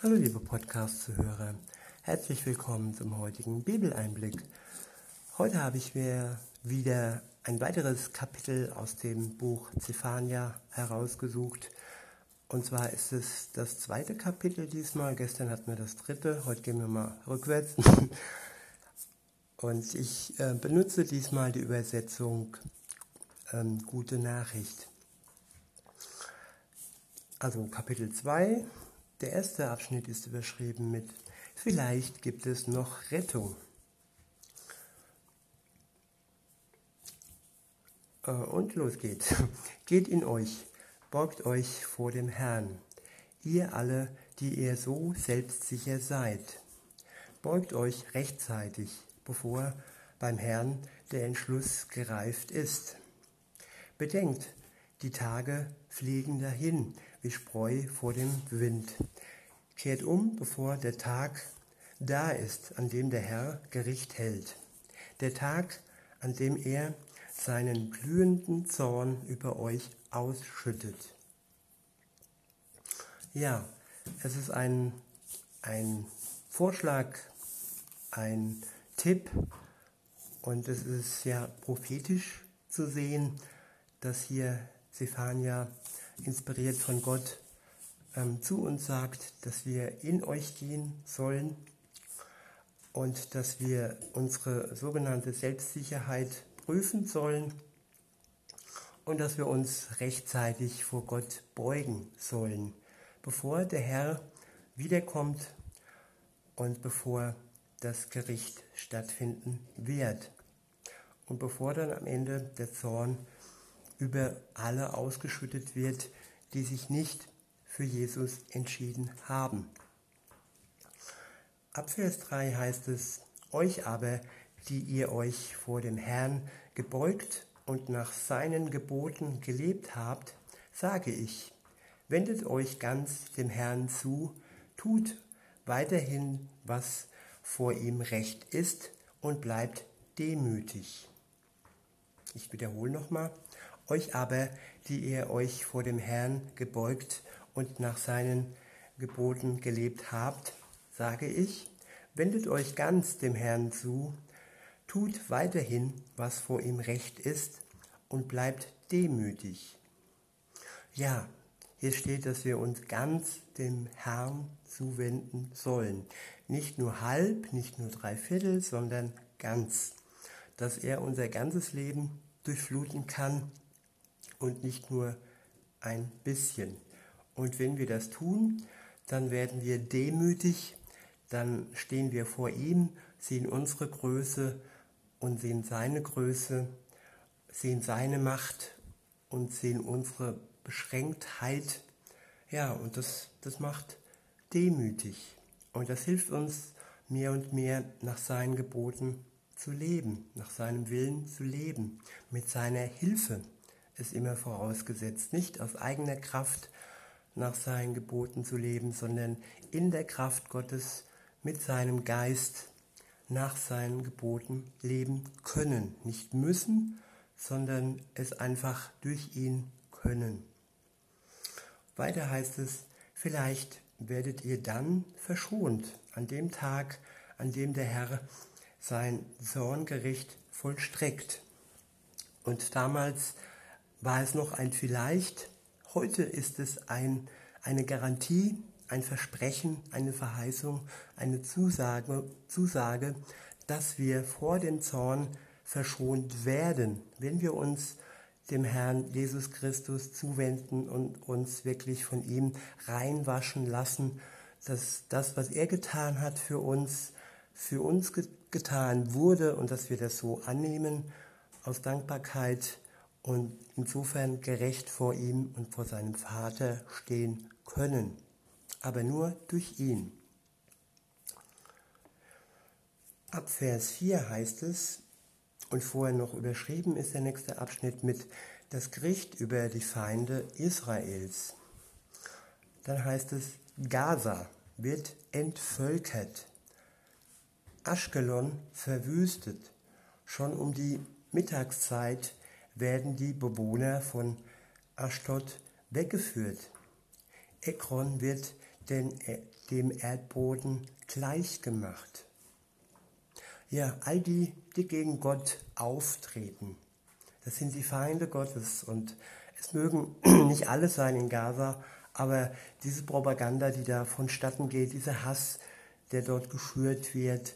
Hallo liebe Podcast-Zuhörer, herzlich willkommen zum heutigen Bibeleinblick. Heute habe ich mir wieder ein weiteres Kapitel aus dem Buch Zephania herausgesucht. Und zwar ist es das zweite Kapitel diesmal. Gestern hatten wir das dritte, heute gehen wir mal rückwärts. Und ich äh, benutze diesmal die Übersetzung ähm, Gute Nachricht. Also Kapitel 2, der erste Abschnitt ist überschrieben mit Vielleicht gibt es noch Rettung. Äh, und los geht's. Geht in euch, beugt euch vor dem Herrn, ihr alle, die ihr so selbstsicher seid. Beugt euch rechtzeitig, bevor beim Herrn der Entschluss gereift ist. Bedenkt, die Tage fliegen dahin wie Spreu vor dem Wind. Kehrt um, bevor der Tag da ist, an dem der Herr Gericht hält. Der Tag, an dem er seinen glühenden Zorn über euch ausschüttet. Ja, es ist ein, ein Vorschlag, ein Tipp und es ist ja prophetisch zu sehen, dass hier Zephania inspiriert von Gott ähm, zu uns sagt, dass wir in euch gehen sollen und dass wir unsere sogenannte Selbstsicherheit prüfen sollen und dass wir uns rechtzeitig vor Gott beugen sollen, bevor der Herr wiederkommt und bevor das Gericht stattfinden wird. Und bevor dann am Ende der Zorn über alle ausgeschüttet wird, die sich nicht für Jesus entschieden haben. Ab Vers 3 heißt es, euch aber, die ihr euch vor dem Herrn gebeugt und nach seinen Geboten gelebt habt, sage ich, wendet euch ganz dem Herrn zu, tut weiterhin, was vor ihm recht ist und bleibt demütig. Ich wiederhole nochmal, euch aber, die ihr euch vor dem Herrn gebeugt und nach seinen Geboten gelebt habt, sage ich, wendet euch ganz dem Herrn zu, tut weiterhin, was vor ihm recht ist und bleibt demütig. Ja, hier steht, dass wir uns ganz dem Herrn zuwenden sollen. Nicht nur halb, nicht nur drei Viertel, sondern ganz. Dass er unser ganzes Leben durchfluten kann und nicht nur ein bisschen. Und wenn wir das tun, dann werden wir demütig, dann stehen wir vor ihm, sehen unsere Größe und sehen seine Größe, sehen seine Macht und sehen unsere Beschränktheit. Ja, und das, das macht demütig. Und das hilft uns mehr und mehr nach seinen Geboten zu leben, nach seinem Willen zu leben, mit seiner Hilfe ist immer vorausgesetzt, nicht aus eigener Kraft nach seinen Geboten zu leben, sondern in der Kraft Gottes mit seinem Geist nach seinen Geboten leben können. Nicht müssen, sondern es einfach durch ihn können. Weiter heißt es, vielleicht werdet ihr dann verschont an dem Tag, an dem der Herr sein Zorngericht vollstreckt. Und damals war es noch ein vielleicht, heute ist es ein, eine Garantie, ein Versprechen, eine Verheißung, eine Zusage, Zusage, dass wir vor dem Zorn verschont werden, wenn wir uns dem Herrn Jesus Christus zuwenden und uns wirklich von ihm reinwaschen lassen, dass das, was er getan hat für uns, für uns getan wurde und dass wir das so annehmen. Aus Dankbarkeit und insofern gerecht vor ihm und vor seinem Vater stehen können, aber nur durch ihn. Ab Vers 4 heißt es, und vorher noch überschrieben ist der nächste Abschnitt mit das Gericht über die Feinde Israels. Dann heißt es, Gaza wird entvölkert, Aschkelon verwüstet. Schon um die Mittagszeit werden die Bewohner von Ashdod weggeführt. Ekron wird den, dem Erdboden gleichgemacht. Ja, all die, die gegen Gott auftreten, das sind die Feinde Gottes und es mögen nicht alle sein in Gaza, aber diese Propaganda, die da vonstatten geht, dieser Hass, der dort geschürt wird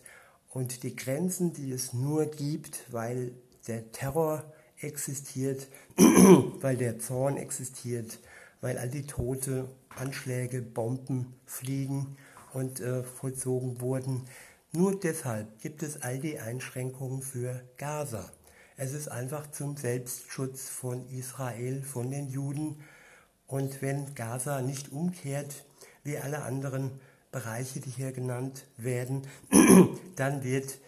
und die Grenzen, die es nur gibt, weil der Terror existiert, weil der Zorn existiert, weil all die Tote, Anschläge, Bomben fliegen und äh, vollzogen wurden. Nur deshalb gibt es all die Einschränkungen für Gaza. Es ist einfach zum Selbstschutz von Israel, von den Juden. Und wenn Gaza nicht umkehrt, wie alle anderen Bereiche, die hier genannt werden, dann wird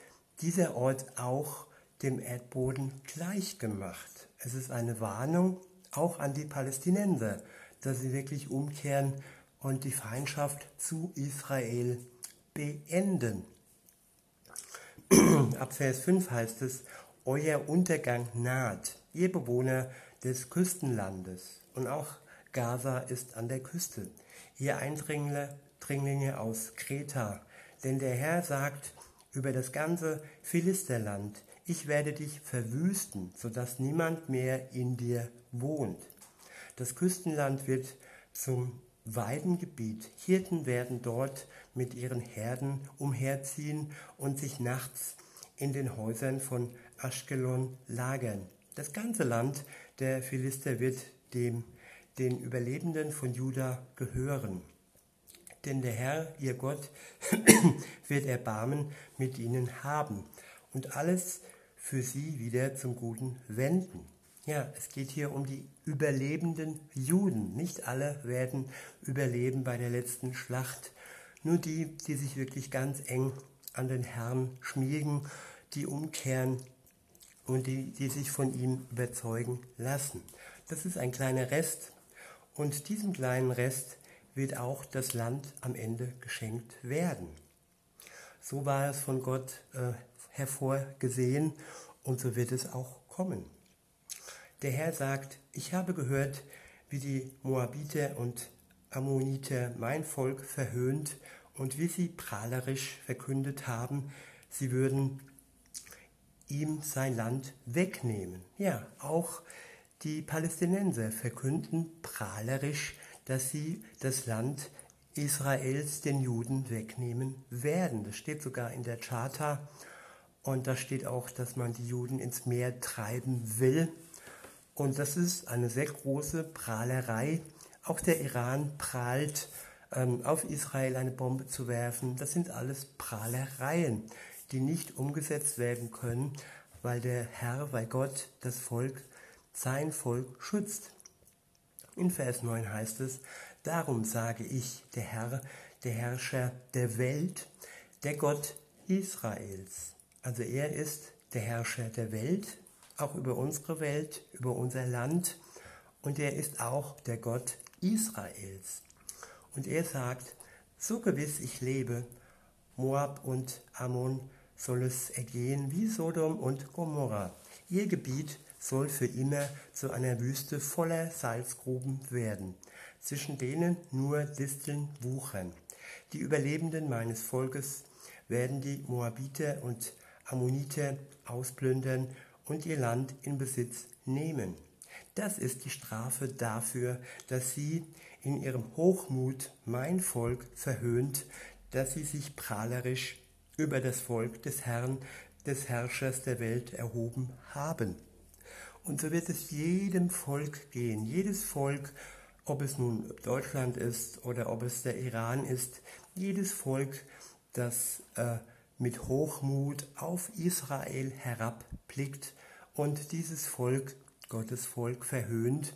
dieser Ort auch dem Erdboden gleichgemacht. Es ist eine Warnung auch an die Palästinenser, dass sie wirklich umkehren und die Feindschaft zu Israel beenden. Ab Vers 5 heißt es, Euer Untergang naht, ihr Bewohner des Küstenlandes. Und auch Gaza ist an der Küste. Ihr Eindringlinge Dringlinge aus Kreta. Denn der Herr sagt über das ganze Philisterland, ich werde dich verwüsten, sodass niemand mehr in dir wohnt. Das Küstenland wird zum Weidengebiet. Hirten werden dort mit ihren Herden umherziehen und sich nachts in den Häusern von Aschkelon lagern. Das ganze Land der Philister wird dem, den Überlebenden von Juda gehören. Denn der Herr, ihr Gott, wird Erbarmen mit ihnen haben und alles für sie wieder zum Guten wenden. Ja, es geht hier um die überlebenden Juden. Nicht alle werden überleben bei der letzten Schlacht. Nur die, die sich wirklich ganz eng an den Herrn schmiegen, die umkehren und die, die sich von ihm überzeugen lassen. Das ist ein kleiner Rest und diesem kleinen Rest wird auch das Land am Ende geschenkt werden. So war es von Gott äh, hervorgesehen und so wird es auch kommen. Der Herr sagt, ich habe gehört, wie die Moabiter und Ammoniter mein Volk verhöhnt und wie sie prahlerisch verkündet haben, sie würden ihm sein Land wegnehmen. Ja, auch die Palästinenser verkünden prahlerisch, dass sie das Land Israels den Juden wegnehmen werden. Das steht sogar in der Charta und da steht auch, dass man die Juden ins Meer treiben will. Und das ist eine sehr große Prahlerei. Auch der Iran prahlt, ähm, auf Israel eine Bombe zu werfen. Das sind alles Prahlereien, die nicht umgesetzt werden können, weil der Herr, weil Gott das Volk, sein Volk schützt. In Vers 9 heißt es, darum sage ich, der Herr, der Herrscher der Welt, der Gott Israels. Also er ist der Herrscher der Welt, auch über unsere Welt, über unser Land. Und er ist auch der Gott Israels. Und er sagt, so gewiss ich lebe, Moab und Ammon soll es ergehen wie Sodom und Gomorra. Ihr Gebiet soll für immer zu einer Wüste voller Salzgruben werden, zwischen denen nur Disteln wuchern. Die Überlebenden meines Volkes werden die Moabiter und Ammoniter ausplündern und ihr Land in Besitz nehmen. Das ist die Strafe dafür, dass sie in ihrem Hochmut mein Volk verhöhnt, dass sie sich prahlerisch über das Volk des Herrn, des Herrschers der Welt erhoben haben. Und so wird es jedem Volk gehen. Jedes Volk, ob es nun Deutschland ist oder ob es der Iran ist, jedes Volk, das äh, mit Hochmut auf Israel herabblickt und dieses Volk, Gottes Volk, verhöhnt,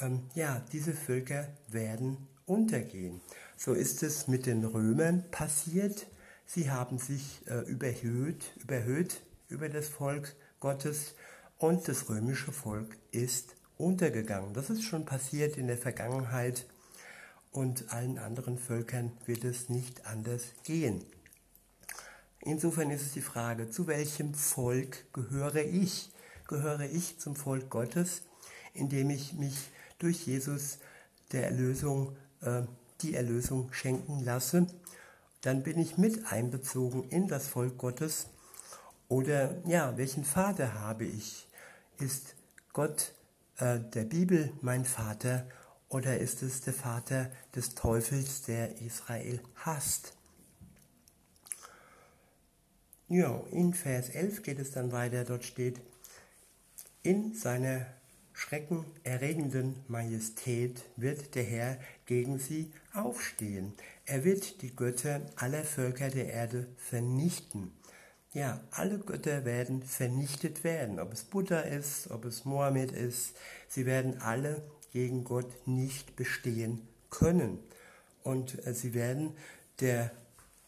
ähm, ja, diese Völker werden untergehen. So ist es mit den Römern passiert. Sie haben sich äh, überhöht, überhöht über das Volk Gottes und das römische Volk ist untergegangen. Das ist schon passiert in der Vergangenheit und allen anderen Völkern wird es nicht anders gehen. Insofern ist es die Frage, zu welchem Volk gehöre ich? Gehöre ich zum Volk Gottes, indem ich mich durch Jesus der Erlösung äh, die Erlösung schenken lasse, dann bin ich mit einbezogen in das Volk Gottes. Oder ja, welchen Vater habe ich? Ist Gott äh, der Bibel mein Vater oder ist es der Vater des Teufels, der Israel hasst? Ja, in Vers 11 geht es dann weiter, dort steht, in seiner schreckenerregenden Majestät wird der Herr gegen sie aufstehen. Er wird die Götter aller Völker der Erde vernichten. Ja, alle Götter werden vernichtet werden, ob es Buddha ist, ob es Mohammed ist. Sie werden alle gegen Gott nicht bestehen können. Und äh, sie werden der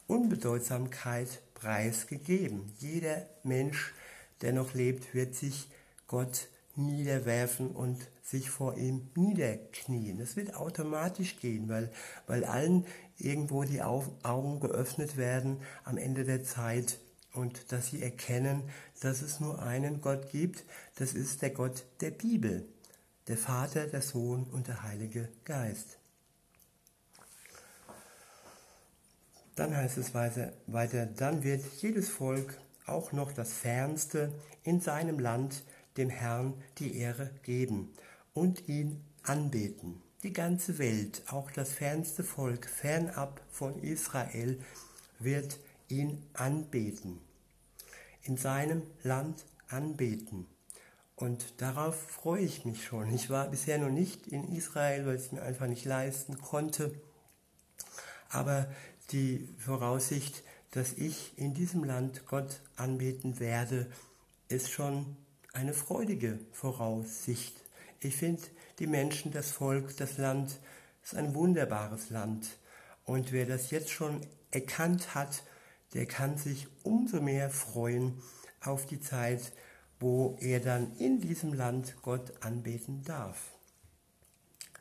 Unbedeutsamkeit preisgegeben. Jeder Mensch, der noch lebt, wird sich Gott niederwerfen und sich vor ihm niederknien. Es wird automatisch gehen, weil, weil allen irgendwo die Augen geöffnet werden am Ende der Zeit und dass sie erkennen, dass es nur einen Gott gibt, das ist der Gott der Bibel, der Vater, der Sohn und der Heilige Geist. Dann heißt es weiter, weiter, dann wird jedes Volk, auch noch das Fernste, in seinem Land dem Herrn die Ehre geben und ihn anbeten. Die ganze Welt, auch das fernste Volk fernab von Israel, wird ihn anbeten, in seinem Land anbeten. Und darauf freue ich mich schon. Ich war bisher noch nicht in Israel, weil ich es mir einfach nicht leisten konnte. Aber die Voraussicht, dass ich in diesem Land Gott anbeten werde, ist schon eine freudige Voraussicht. Ich finde, die Menschen, das Volk, das Land ist ein wunderbares Land. Und wer das jetzt schon erkannt hat, der kann sich umso mehr freuen auf die Zeit, wo er dann in diesem Land Gott anbeten darf.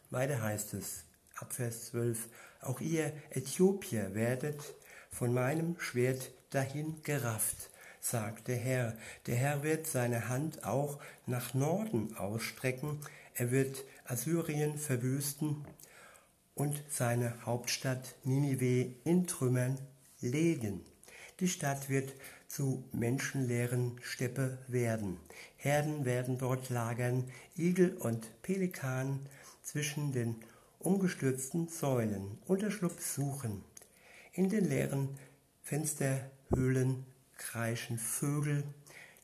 Weiter heißt es, ab Vers 12, auch ihr Äthiopier werdet von meinem Schwert dahin gerafft, sagt der Herr. Der Herr wird seine Hand auch nach Norden ausstrecken, er wird Assyrien verwüsten und seine Hauptstadt Ninive in Trümmern legen. Die Stadt wird zu menschenleeren Steppe werden. Herden werden dort lagern, Igel und Pelikan zwischen den umgestürzten Säulen Unterschlupf suchen. In den leeren Fensterhöhlen kreischen Vögel,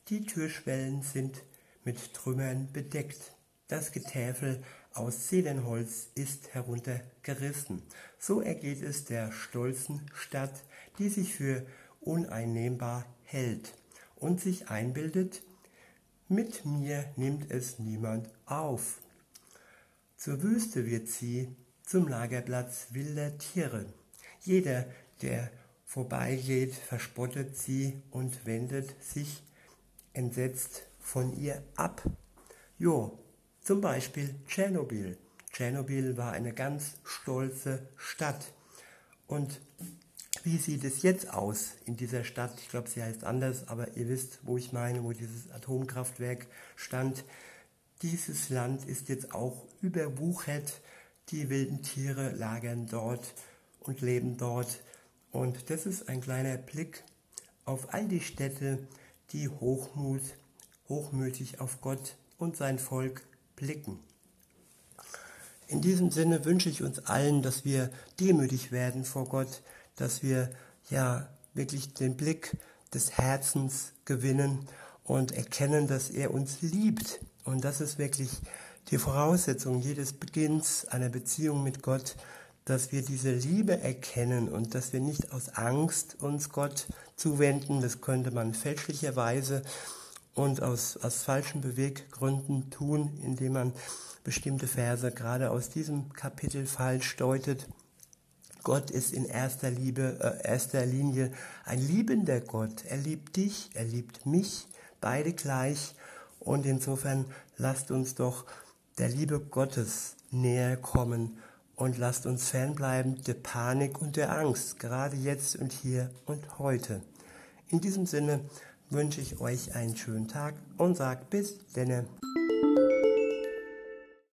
die Türschwellen sind mit Trümmern bedeckt. Das Getäfel aus Zedernholz ist heruntergerissen. So ergeht es der stolzen Stadt, die sich für uneinnehmbar hält und sich einbildet, mit mir nimmt es niemand auf. Zur Wüste wird sie, zum Lagerplatz wilder Tiere. Jeder, der vorbeigeht, verspottet sie und wendet sich entsetzt von ihr ab. Jo, zum Beispiel Tschernobyl. Tschernobyl war eine ganz stolze Stadt. Und wie sieht es jetzt aus in dieser Stadt? Ich glaube, sie heißt anders, aber ihr wisst, wo ich meine, wo dieses Atomkraftwerk stand. Dieses Land ist jetzt auch überwuchert. Die wilden Tiere lagern dort und leben dort. Und das ist ein kleiner Blick auf all die Städte, die Hochmut, hochmütig auf Gott und sein Volk blicken. In diesem Sinne wünsche ich uns allen, dass wir demütig werden vor Gott, dass wir ja wirklich den Blick des Herzens gewinnen und erkennen, dass er uns liebt. Und das ist wirklich die Voraussetzung jedes Beginns einer Beziehung mit Gott, dass wir diese Liebe erkennen und dass wir nicht aus Angst uns Gott zuwenden, das könnte man fälschlicherweise und aus, aus falschen Beweggründen tun, indem man bestimmte Verse gerade aus diesem Kapitel falsch deutet. Gott ist in erster, Liebe, äh, erster Linie ein liebender Gott. Er liebt dich, er liebt mich, beide gleich. Und insofern lasst uns doch der Liebe Gottes näher kommen und lasst uns fernbleiben der Panik und der Angst, gerade jetzt und hier und heute. In diesem Sinne wünsche ich euch einen schönen Tag und sage bis denne.